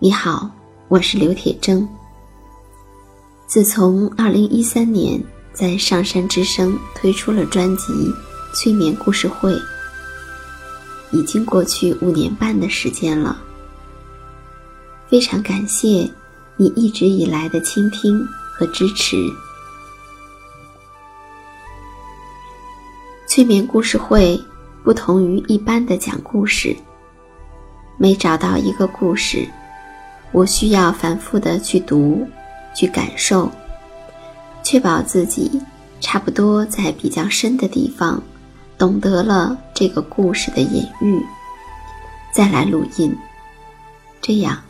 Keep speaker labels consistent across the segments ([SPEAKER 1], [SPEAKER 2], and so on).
[SPEAKER 1] 你好，我是刘铁铮。自从二零一三年在上山之声推出了专辑《催眠故事会》，已经过去五年半的时间了。非常感谢你一直以来的倾听和支持。催眠故事会不同于一般的讲故事，每找到一个故事。我需要反复的去读，去感受，确保自己差不多在比较深的地方懂得了这个故事的隐喻，再来录音。这样，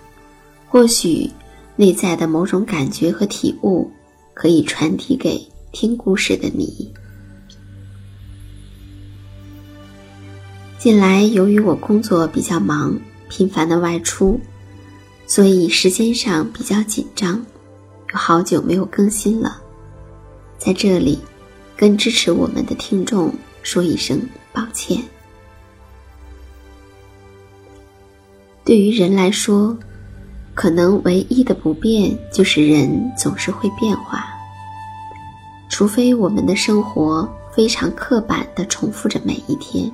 [SPEAKER 1] 或许内在的某种感觉和体悟可以传递给听故事的你。近来由于我工作比较忙，频繁的外出。所以时间上比较紧张，有好久没有更新了，在这里跟支持我们的听众说一声抱歉。对于人来说，可能唯一的不变就是人总是会变化，除非我们的生活非常刻板的重复着每一天。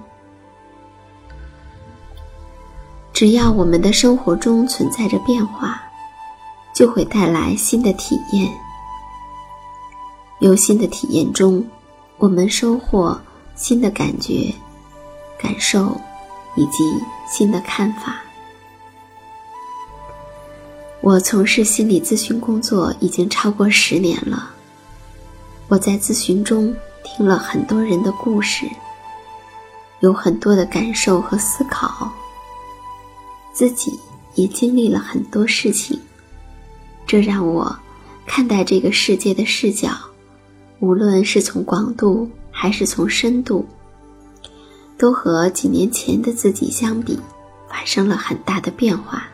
[SPEAKER 1] 只要我们的生活中存在着变化，就会带来新的体验。有新的体验中，我们收获新的感觉、感受以及新的看法。我从事心理咨询工作已经超过十年了。我在咨询中听了很多人的故事，有很多的感受和思考。自己也经历了很多事情，这让我看待这个世界的视角，无论是从广度还是从深度，都和几年前的自己相比，发生了很大的变化。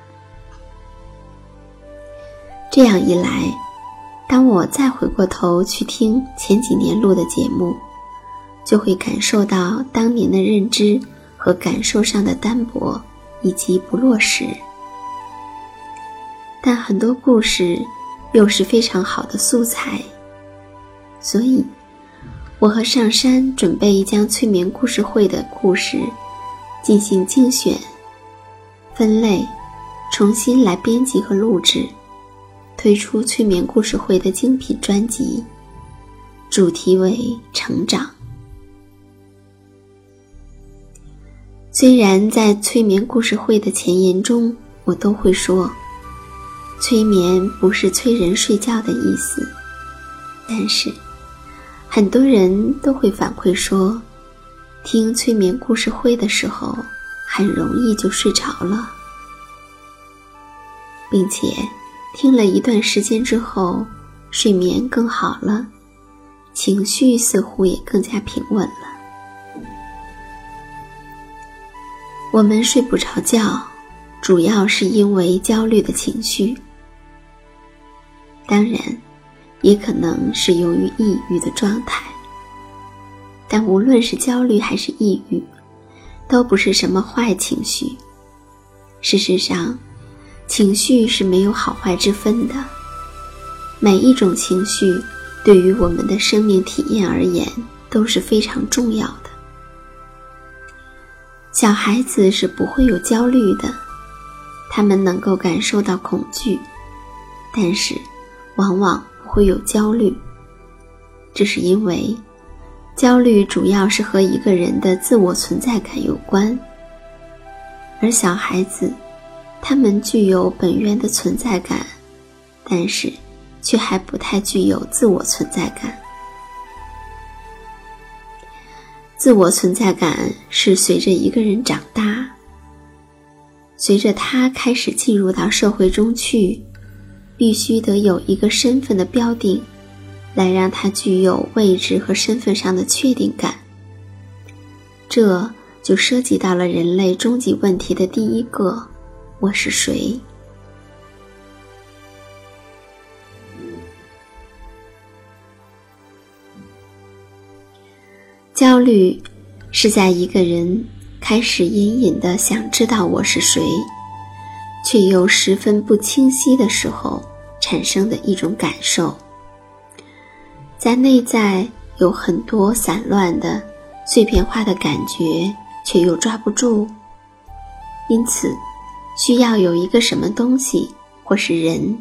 [SPEAKER 1] 这样一来，当我再回过头去听前几年录的节目，就会感受到当年的认知和感受上的单薄。以及不落实，但很多故事又是非常好的素材，所以我和上山准备将催眠故事会的故事进行精选、分类，重新来编辑和录制，推出催眠故事会的精品专辑，主题为成长。虽然在催眠故事会的前言中，我都会说。催眠不是催人睡觉的意思，但是很多人都会反馈说，听催眠故事会的时候，很容易就睡着了，并且听了一段时间之后，睡眠更好了，情绪似乎也更加平稳了。我们睡不着觉，主要是因为焦虑的情绪。当然，也可能是由于抑郁的状态。但无论是焦虑还是抑郁，都不是什么坏情绪。事实上，情绪是没有好坏之分的。每一种情绪，对于我们的生命体验而言都是非常重要的。小孩子是不会有焦虑的，他们能够感受到恐惧，但是。往往不会有焦虑，这是因为焦虑主要是和一个人的自我存在感有关。而小孩子，他们具有本源的存在感，但是却还不太具有自我存在感。自我存在感是随着一个人长大，随着他开始进入到社会中去。必须得有一个身份的标定，来让他具有位置和身份上的确定感。这就涉及到了人类终极问题的第一个：我是谁？焦虑是在一个人开始隐隐的想知道我是谁，却又十分不清晰的时候。产生的一种感受，在内在有很多散乱的、碎片化的感觉，却又抓不住，因此需要有一个什么东西或是人，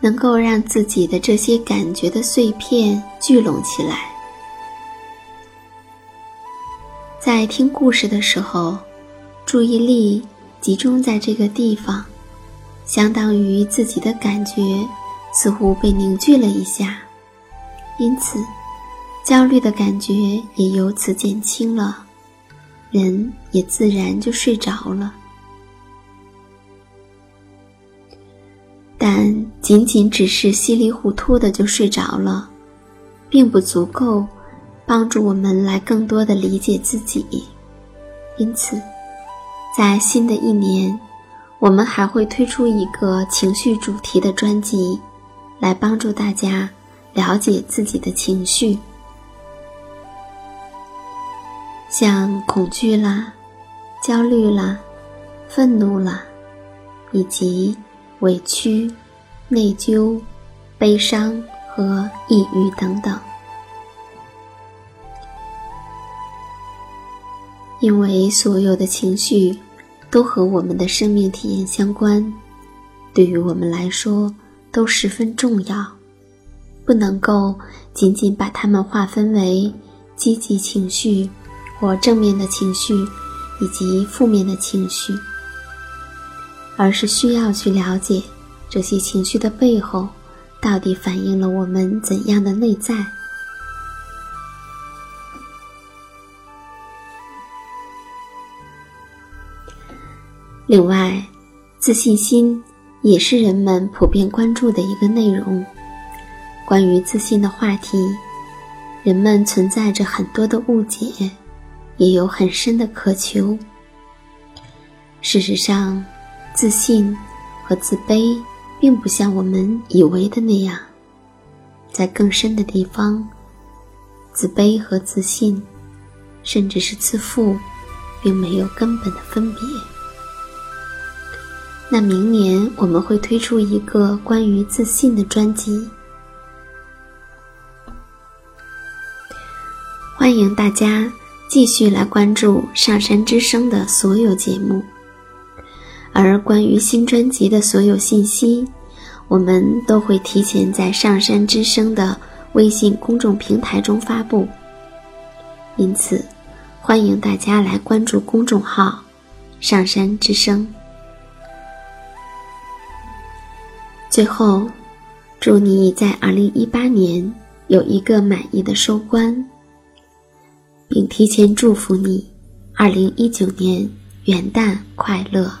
[SPEAKER 1] 能够让自己的这些感觉的碎片聚拢起来。在听故事的时候，注意力集中在这个地方。相当于自己的感觉似乎被凝聚了一下，因此焦虑的感觉也由此减轻了，人也自然就睡着了。但仅仅只是稀里糊涂的就睡着了，并不足够帮助我们来更多的理解自己。因此，在新的一年。我们还会推出一个情绪主题的专辑，来帮助大家了解自己的情绪，像恐惧啦、焦虑啦、愤怒啦，以及委屈、内疚、悲伤和抑郁等等，因为所有的情绪。都和我们的生命体验相关，对于我们来说都十分重要，不能够仅仅把它们划分为积极情绪或正面的情绪以及负面的情绪，而是需要去了解这些情绪的背后到底反映了我们怎样的内在。另外，自信心也是人们普遍关注的一个内容。关于自信的话题，人们存在着很多的误解，也有很深的渴求。事实上，自信和自卑并不像我们以为的那样，在更深的地方，自卑和自信，甚至是自负，并没有根本的分别。那明年我们会推出一个关于自信的专辑，欢迎大家继续来关注上山之声的所有节目。而关于新专辑的所有信息，我们都会提前在上山之声的微信公众平台中发布，因此欢迎大家来关注公众号“上山之声”。最后，祝你在二零一八年有一个满意的收官，并提前祝福你二零一九年元旦快乐。